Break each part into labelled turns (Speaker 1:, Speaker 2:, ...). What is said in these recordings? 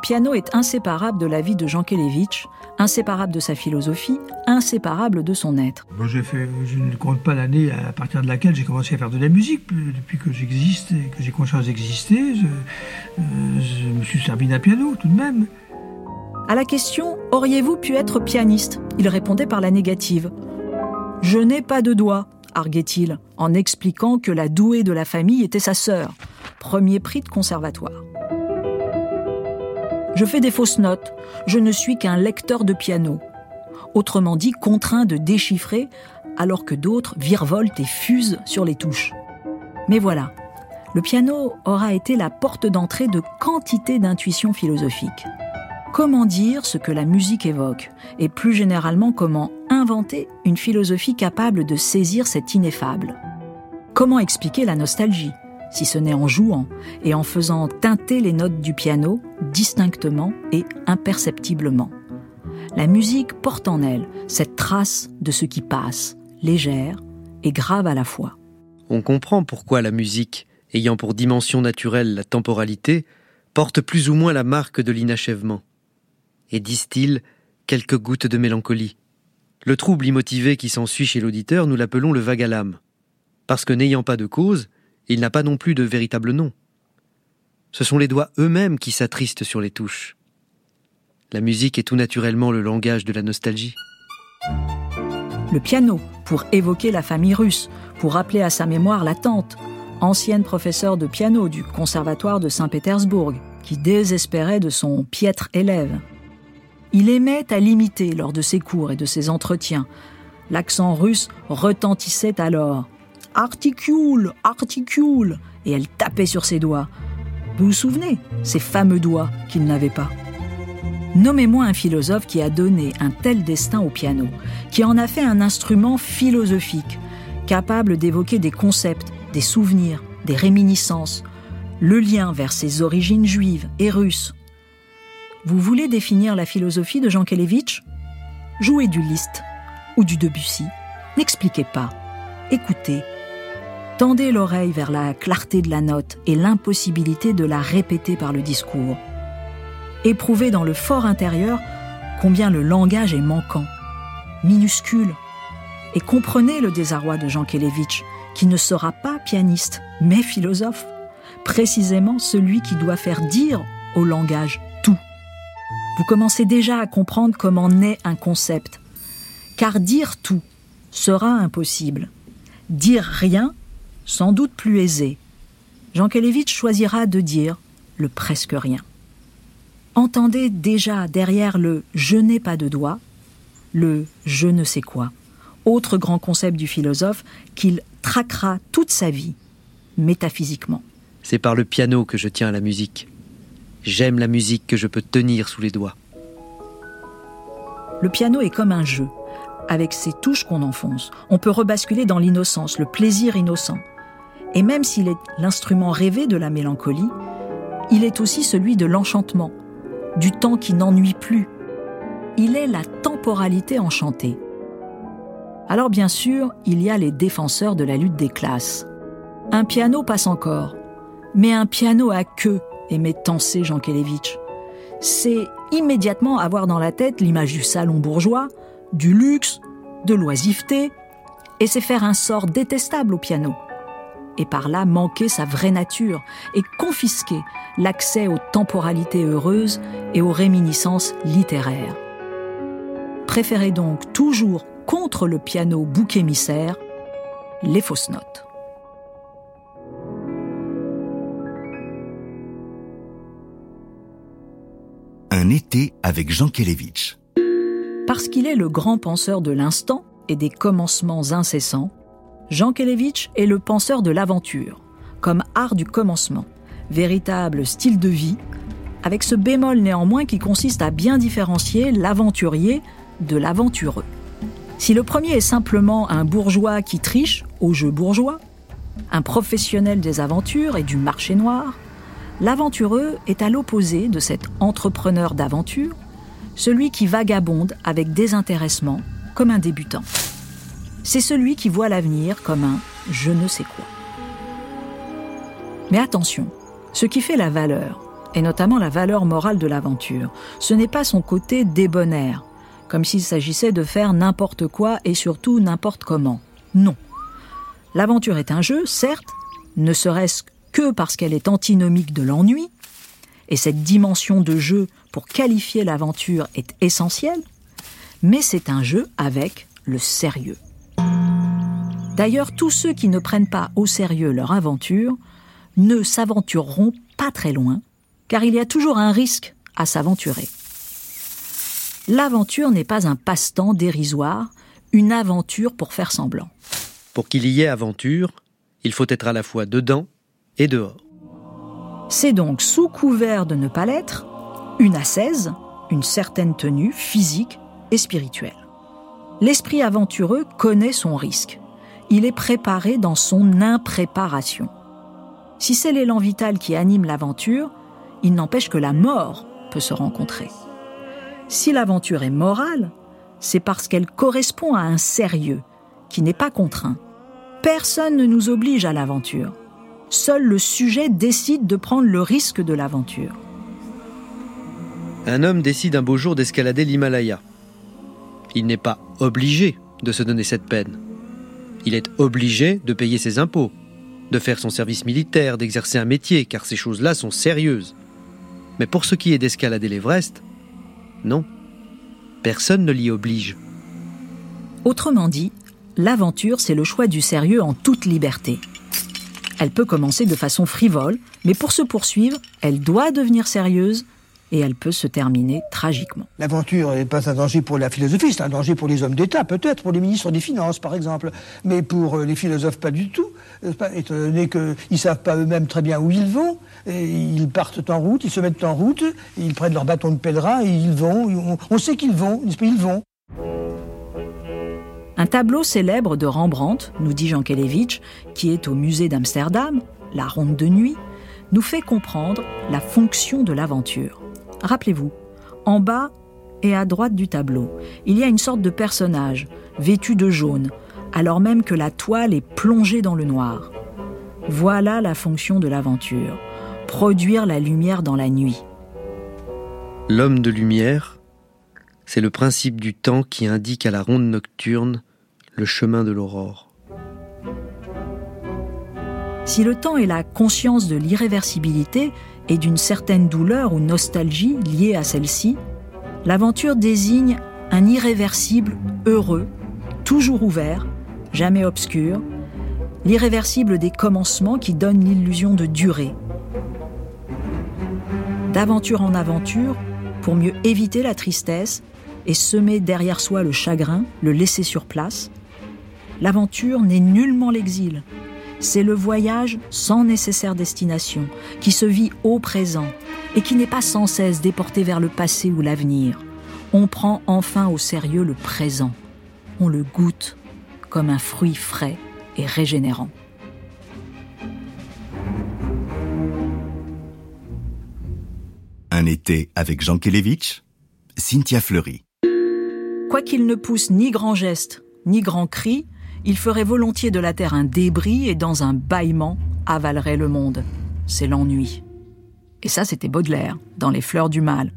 Speaker 1: piano est inséparable de la vie de Jean Kelevitch, inséparable de sa philosophie, inséparable de son être.
Speaker 2: fait, je ne compte pas l'année à partir de laquelle j'ai commencé à faire de la musique. Depuis que j'existe et que j'ai conscience d'exister, je, euh, je me suis servi d'un piano tout de même.
Speaker 1: À la question Auriez-vous pu être pianiste? Il répondait par la négative. Je n'ai pas de doigts, arguait-il, en expliquant que la douée de la famille était sa sœur, premier prix de conservatoire. Je fais des fausses notes, je ne suis qu'un lecteur de piano. Autrement dit, contraint de déchiffrer alors que d'autres virevoltent et fusent sur les touches. Mais voilà, le piano aura été la porte d'entrée de quantité d'intuitions philosophiques. Comment dire ce que la musique évoque? Et plus généralement comment inventer une philosophie capable de saisir cet ineffable? Comment expliquer la nostalgie? Si ce n'est en jouant et en faisant teinter les notes du piano distinctement et imperceptiblement. La musique porte en elle cette trace de ce qui passe, légère et grave à la fois.
Speaker 3: On comprend pourquoi la musique, ayant pour dimension naturelle la temporalité, porte plus ou moins la marque de l'inachèvement et distille quelques gouttes de mélancolie. Le trouble immotivé qui s'ensuit chez l'auditeur, nous l'appelons le vague à l'âme, parce que n'ayant pas de cause, il n'a pas non plus de véritable nom. Ce sont les doigts eux-mêmes qui s'attristent sur les touches. La musique est tout naturellement le langage de la nostalgie.
Speaker 1: Le piano, pour évoquer la famille russe, pour rappeler à sa mémoire la tante, ancienne professeure de piano du conservatoire de Saint-Pétersbourg, qui désespérait de son piètre élève. Il aimait à l'imiter lors de ses cours et de ses entretiens. L'accent russe retentissait alors, Articule, articule Et elle tapait sur ses doigts. Vous vous souvenez, ces fameux doigts qu'il n'avait pas? Nommez-moi un philosophe qui a donné un tel destin au piano, qui en a fait un instrument philosophique, capable d'évoquer des concepts, des souvenirs, des réminiscences, le lien vers ses origines juives et russes. Vous voulez définir la philosophie de Jean Kelevitch? Jouez du Liszt ou du Debussy. N'expliquez pas. Écoutez Tendez l'oreille vers la clarté de la note et l'impossibilité de la répéter par le discours. Éprouvez dans le fort intérieur combien le langage est manquant, minuscule, et comprenez le désarroi de Jean Kelevitch, qui ne sera pas pianiste, mais philosophe, précisément celui qui doit faire dire au langage tout. Vous commencez déjà à comprendre comment naît un concept, car dire tout sera impossible. Dire rien sans doute plus aisé. Jean Kelevitch choisira de dire le presque rien. Entendez déjà derrière le je n'ai pas de doigt le je ne sais quoi, autre grand concept du philosophe qu'il traquera toute sa vie, métaphysiquement.
Speaker 3: C'est par le piano que je tiens à la musique. J'aime la musique que je peux tenir sous les doigts.
Speaker 1: Le piano est comme un jeu. Avec ses touches qu'on enfonce, on peut rebasculer dans l'innocence, le plaisir innocent. Et même s'il est l'instrument rêvé de la mélancolie, il est aussi celui de l'enchantement, du temps qui n'ennuie plus. Il est la temporalité enchantée. Alors bien sûr, il y a les défenseurs de la lutte des classes. Un piano passe encore, mais un piano à queue, aimait Tansé Jean Kelevitch. C'est immédiatement avoir dans la tête l'image du salon bourgeois, du luxe, de l'oisiveté, et c'est faire un sort détestable au piano et par là manquer sa vraie nature et confisquer l'accès aux temporalités heureuses et aux réminiscences littéraires. Préférez donc toujours contre le piano bouc émissaire les fausses notes.
Speaker 4: Un été avec Jean Kelevitch.
Speaker 1: Parce qu'il est le grand penseur de l'instant et des commencements incessants, Jean Kelevitch est le penseur de l'aventure, comme art du commencement, véritable style de vie, avec ce bémol néanmoins qui consiste à bien différencier l'aventurier de l'aventureux. Si le premier est simplement un bourgeois qui triche au jeu bourgeois, un professionnel des aventures et du marché noir, l'aventureux est à l'opposé de cet entrepreneur d'aventure, celui qui vagabonde avec désintéressement comme un débutant c'est celui qui voit l'avenir comme un je ne sais quoi. Mais attention, ce qui fait la valeur, et notamment la valeur morale de l'aventure. Ce n'est pas son côté débonnaire, comme s'il s'agissait de faire n'importe quoi et surtout n'importe comment. Non. L'aventure est un jeu, certes, ne serait-ce que parce qu'elle est antinomique de l'ennui, et cette dimension de jeu pour qualifier l'aventure est essentielle, mais c'est un jeu avec le sérieux. D'ailleurs, tous ceux qui ne prennent pas au sérieux leur aventure ne s'aventureront pas très loin, car il y a toujours un risque à s'aventurer. L'aventure n'est pas un passe-temps dérisoire, une aventure pour faire semblant.
Speaker 3: Pour qu'il y ait aventure, il faut être à la fois dedans et dehors.
Speaker 1: C'est donc sous couvert de ne pas l'être, une ascèse, une certaine tenue physique et spirituelle. L'esprit aventureux connaît son risque. Il est préparé dans son impréparation. Si c'est l'élan vital qui anime l'aventure, il n'empêche que la mort peut se rencontrer. Si l'aventure est morale, c'est parce qu'elle correspond à un sérieux qui n'est pas contraint. Personne ne nous oblige à l'aventure. Seul le sujet décide de prendre le risque de l'aventure.
Speaker 3: Un homme décide un beau jour d'escalader l'Himalaya. Il n'est pas obligé de se donner cette peine. Il est obligé de payer ses impôts, de faire son service militaire, d'exercer un métier, car ces choses-là sont sérieuses. Mais pour ce qui est d'escalader l'Everest, non. Personne ne l'y oblige.
Speaker 1: Autrement dit, l'aventure, c'est le choix du sérieux en toute liberté. Elle peut commencer de façon frivole, mais pour se poursuivre, elle doit devenir sérieuse et elle peut se terminer tragiquement.
Speaker 2: L'aventure n'est pas un danger pour la philosophie, c'est un danger pour les hommes d'État, peut-être, pour les ministres des Finances, par exemple, mais pour euh, les philosophes, pas du tout, étant donné qu'ils ne savent pas eux-mêmes très bien où ils vont, et ils partent en route, ils se mettent en route, ils prennent leur bâton de pèlerin et ils vont, on sait qu'ils vont, ils vont.
Speaker 1: Un tableau célèbre de Rembrandt, nous dit Jean Kelevitch, qui est au musée d'Amsterdam, La Ronde de Nuit, nous fait comprendre la fonction de l'aventure. Rappelez-vous, en bas et à droite du tableau, il y a une sorte de personnage, vêtu de jaune, alors même que la toile est plongée dans le noir. Voilà la fonction de l'aventure, produire la lumière dans la nuit.
Speaker 3: L'homme de lumière, c'est le principe du temps qui indique à la ronde nocturne le chemin de l'aurore.
Speaker 1: Si le temps est la conscience de l'irréversibilité et d'une certaine douleur ou nostalgie liée à celle-ci, l'aventure désigne un irréversible heureux, toujours ouvert, jamais obscur, l'irréversible des commencements qui donne l'illusion de durée. D'aventure en aventure, pour mieux éviter la tristesse et semer derrière soi le chagrin, le laisser sur place, L'aventure n'est nullement l'exil. C'est le voyage sans nécessaire destination, qui se vit au présent et qui n'est pas sans cesse déporté vers le passé ou l'avenir. On prend enfin au sérieux le présent. On le goûte comme un fruit frais et régénérant.
Speaker 4: Un été avec Jean Kelevitch, Cynthia Fleury.
Speaker 1: Quoiqu'il ne pousse ni grand geste, ni grand cri, il ferait volontiers de la terre un débris et dans un bâillement avalerait le monde. C'est l'ennui. Et ça, c'était Baudelaire, dans Les Fleurs du Mal.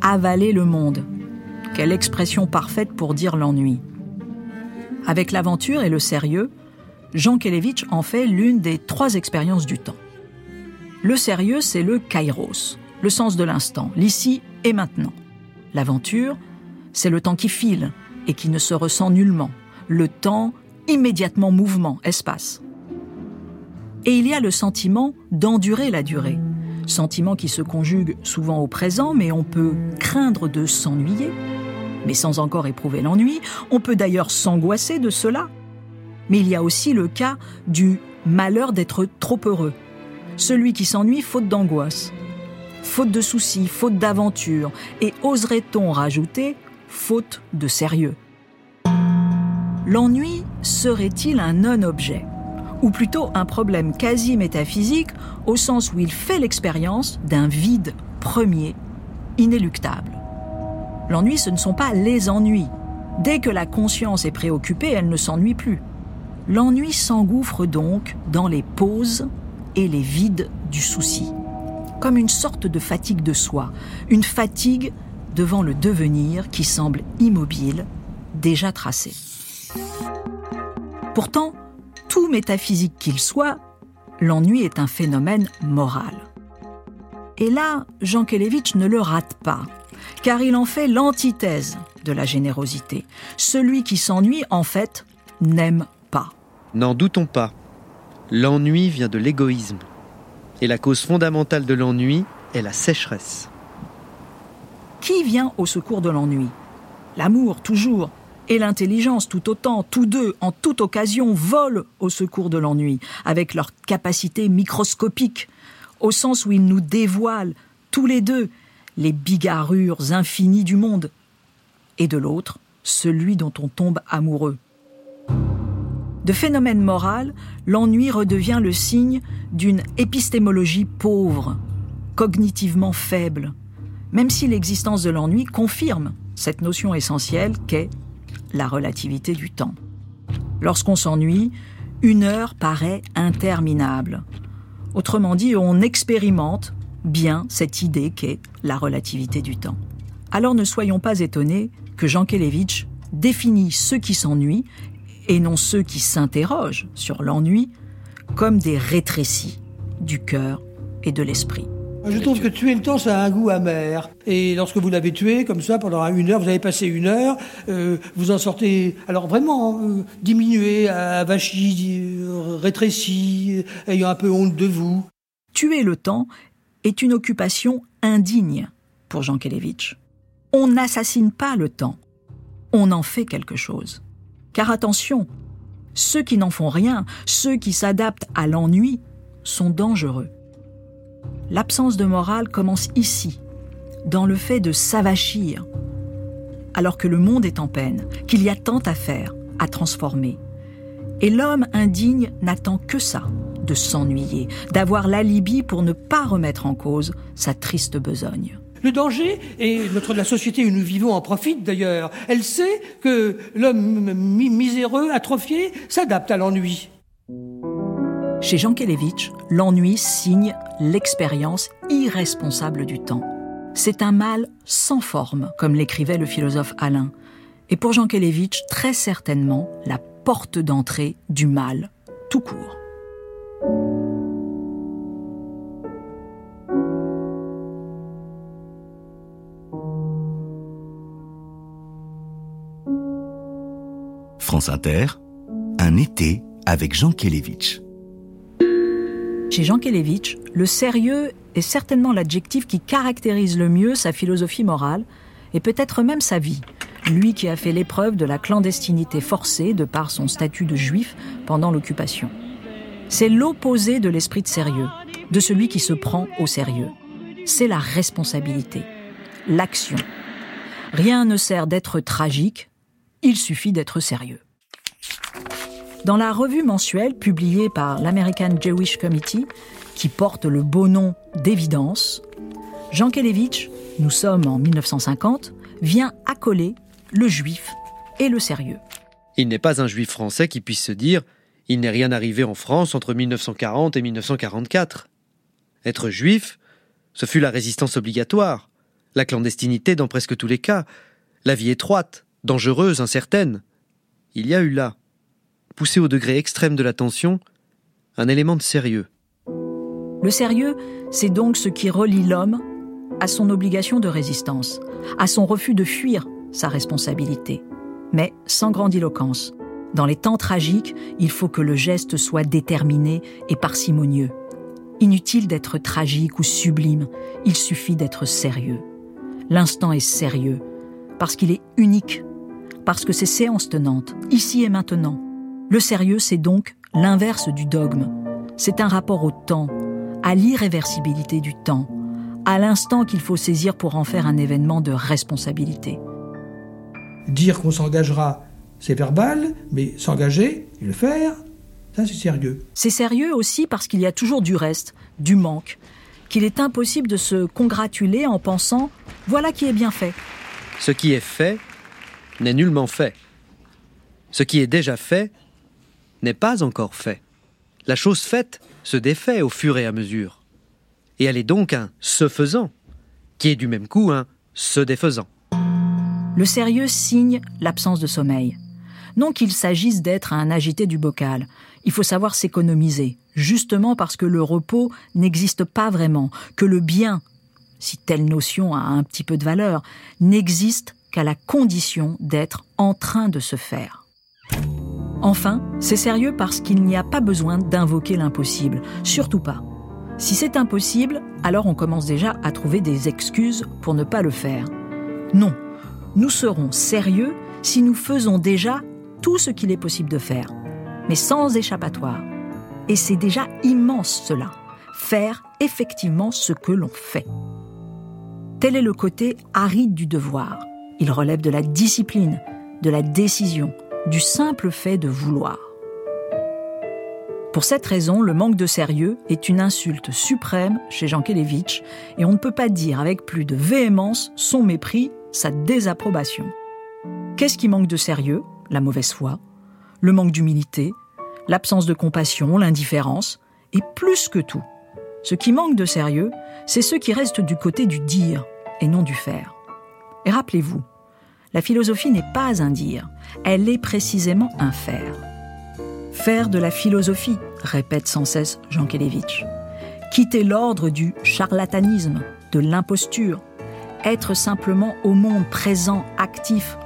Speaker 1: Avaler le monde. Quelle expression parfaite pour dire l'ennui. Avec l'aventure et le sérieux, Jean Kelevitch en fait l'une des trois expériences du temps. Le sérieux, c'est le kairos, le sens de l'instant, l'ici et maintenant. L'aventure, c'est le temps qui file, et qui ne se ressent nullement. Le temps, immédiatement mouvement, espace. Et il y a le sentiment d'endurer la durée. Sentiment qui se conjugue souvent au présent, mais on peut craindre de s'ennuyer, mais sans encore éprouver l'ennui. On peut d'ailleurs s'angoisser de cela. Mais il y a aussi le cas du malheur d'être trop heureux. Celui qui s'ennuie faute d'angoisse, faute de soucis, faute d'aventure, et oserait-on rajouter faute de sérieux. L'ennui serait-il un non-objet? Ou plutôt un problème quasi métaphysique au sens où il fait l'expérience d'un vide premier, inéluctable? L'ennui, ce ne sont pas les ennuis. Dès que la conscience est préoccupée, elle ne s'ennuie plus. L'ennui s'engouffre donc dans les pauses et les vides du souci, comme une sorte de fatigue de soi, une fatigue devant le devenir qui semble immobile, déjà tracé. Pourtant, tout métaphysique qu'il soit, l'ennui est un phénomène moral. Et là, Jean Kelevitch ne le rate pas, car il en fait l'antithèse de la générosité. Celui qui s'ennuie, en fait, n'aime pas.
Speaker 3: N'en doutons pas. L'ennui vient de l'égoïsme. Et la cause fondamentale de l'ennui est la sécheresse.
Speaker 1: Qui vient au secours de l'ennui? L'amour, toujours, et l'intelligence tout autant, tous deux, en toute occasion, volent au secours de l'ennui, avec leur capacité microscopique, au sens où ils nous dévoilent, tous les deux, les bigarrures infinies du monde, et de l'autre, celui dont on tombe amoureux. De phénomène moral, l'ennui redevient le signe d'une épistémologie pauvre, cognitivement faible, même si l'existence de l'ennui confirme cette notion essentielle qu'est la relativité du temps. Lorsqu'on s'ennuie, une heure paraît interminable. Autrement dit, on expérimente bien cette idée qu'est la relativité du temps. Alors ne soyons pas étonnés que Jean Kelevitch définit ceux qui s'ennuient, et non ceux qui s'interrogent sur l'ennui, comme des rétrécis du cœur et de l'esprit.
Speaker 2: Je trouve que tuer le temps, ça a un goût amer. Et lorsque vous l'avez tué, comme ça, pendant une heure, vous avez passé une heure, euh, vous en sortez, alors vraiment, euh, diminué, avachi, euh, rétréci, ayant un peu honte de vous.
Speaker 1: Tuer le temps est une occupation indigne pour Jean Kelevitch. On n'assassine pas le temps, on en fait quelque chose. Car attention, ceux qui n'en font rien, ceux qui s'adaptent à l'ennui, sont dangereux. L'absence de morale commence ici, dans le fait de s'avachir, alors que le monde est en peine, qu'il y a tant à faire, à transformer. Et l'homme indigne n'attend que ça, de s'ennuyer, d'avoir l'alibi pour ne pas remettre en cause sa triste besogne.
Speaker 2: Le danger, et notre, la société où nous vivons en profite d'ailleurs, elle sait que l'homme miséreux, atrophié, s'adapte à l'ennui.
Speaker 1: Chez Jean Kelevitch, l'ennui signe l'expérience irresponsable du temps. C'est un mal sans forme, comme l'écrivait le philosophe Alain. Et pour Jean Kelevitch, très certainement la porte d'entrée du mal, tout court.
Speaker 4: France Inter, un été avec Jean Kelevitch.
Speaker 1: Chez Jean Kelevitch, le sérieux est certainement l'adjectif qui caractérise le mieux sa philosophie morale et peut-être même sa vie. Lui qui a fait l'épreuve de la clandestinité forcée de par son statut de juif pendant l'occupation. C'est l'opposé de l'esprit de sérieux, de celui qui se prend au sérieux. C'est la responsabilité, l'action. Rien ne sert d'être tragique, il suffit d'être sérieux. Dans la revue mensuelle publiée par l'American Jewish Committee, qui porte le beau nom d'évidence, Jean Kelevitch, nous sommes en 1950, vient accoler le juif et le sérieux.
Speaker 3: Il n'est pas un juif français qui puisse se dire il n'est rien arrivé en France entre 1940 et 1944. Être juif, ce fut la résistance obligatoire, la clandestinité dans presque tous les cas, la vie étroite, dangereuse, incertaine. Il y a eu là poussé au degré extrême de la tension, un élément de sérieux.
Speaker 1: Le sérieux, c'est donc ce qui relie l'homme à son obligation de résistance, à son refus de fuir sa responsabilité, mais sans grandiloquence. Dans les temps tragiques, il faut que le geste soit déterminé et parcimonieux. Inutile d'être tragique ou sublime, il suffit d'être sérieux. L'instant est sérieux, parce qu'il est unique, parce que c'est séance tenante, ici et maintenant, le sérieux, c'est donc l'inverse du dogme. C'est un rapport au temps, à l'irréversibilité du temps, à l'instant qu'il faut saisir pour en faire un événement de responsabilité.
Speaker 2: Dire qu'on s'engagera, c'est verbal, mais s'engager et le faire, ça c'est sérieux.
Speaker 1: C'est sérieux aussi parce qu'il y a toujours du reste, du manque, qu'il est impossible de se congratuler en pensant voilà qui est bien fait.
Speaker 3: Ce qui est fait n'est nullement fait. Ce qui est déjà fait n'est pas encore fait. La chose faite se défait au fur et à mesure. et elle est donc un se faisant, qui est du même coup un se défaisant.
Speaker 1: Le sérieux signe l'absence de sommeil. Non qu'il s'agisse d'être un agité du bocal. Il faut savoir s'économiser, justement parce que le repos n'existe pas vraiment, que le bien, si telle notion a un petit peu de valeur, n'existe qu'à la condition d'être en train de se faire. Enfin, c'est sérieux parce qu'il n'y a pas besoin d'invoquer l'impossible, surtout pas. Si c'est impossible, alors on commence déjà à trouver des excuses pour ne pas le faire. Non, nous serons sérieux si nous faisons déjà tout ce qu'il est possible de faire, mais sans échappatoire. Et c'est déjà immense cela, faire effectivement ce que l'on fait. Tel est le côté aride du devoir. Il relève de la discipline, de la décision, du simple fait de vouloir. Pour cette raison, le manque de sérieux est une insulte suprême chez Jean Kelevitch et on ne peut pas dire avec plus de véhémence son mépris, sa désapprobation. Qu'est-ce qui manque de sérieux? La mauvaise foi, le manque d'humilité, l'absence de compassion, l'indifférence, et plus que tout, ce qui manque de sérieux, c'est ce qui reste du côté du dire et non du faire. Et rappelez-vous, la philosophie n'est pas un dire, elle est précisément un faire. Faire de la philosophie, répète sans cesse Jean Kelevitch. Quitter l'ordre du charlatanisme, de l'imposture, être simplement au monde présent, actif.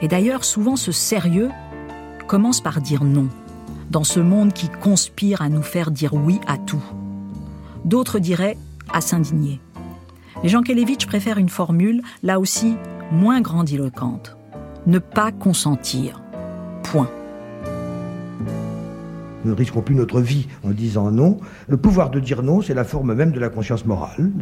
Speaker 1: Et d'ailleurs, souvent ce sérieux commence par dire non, dans ce monde qui conspire à nous faire dire oui à tout. D'autres diraient à s'indigner. Mais Jean Kelevitch préfère une formule, là aussi, moins grandiloquente. Ne pas consentir. Point.
Speaker 2: Nous ne risquons plus notre vie en disant non. Le pouvoir de dire non, c'est la forme même de la conscience morale.